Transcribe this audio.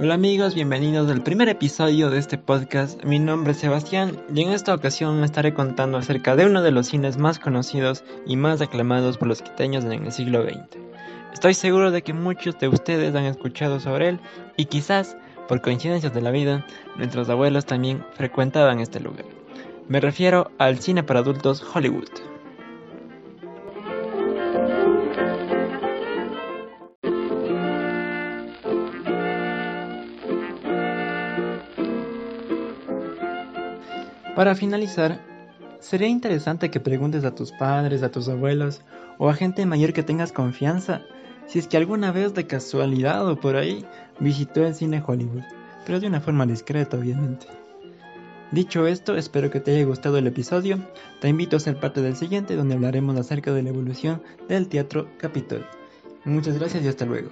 Hola amigos, bienvenidos al primer episodio de este podcast. Mi nombre es Sebastián y en esta ocasión estaré contando acerca de uno de los cines más conocidos y más aclamados por los quiteños en el siglo XX. Estoy seguro de que muchos de ustedes han escuchado sobre él y quizás, por coincidencias de la vida, nuestros abuelos también frecuentaban este lugar. Me refiero al cine para adultos Hollywood. Para finalizar, sería interesante que preguntes a tus padres, a tus abuelos o a gente mayor que tengas confianza si es que alguna vez de casualidad o por ahí visitó el cine Hollywood, pero de una forma discreta obviamente. Dicho esto, espero que te haya gustado el episodio. Te invito a ser parte del siguiente donde hablaremos acerca de la evolución del teatro Capitol. Muchas gracias y hasta luego.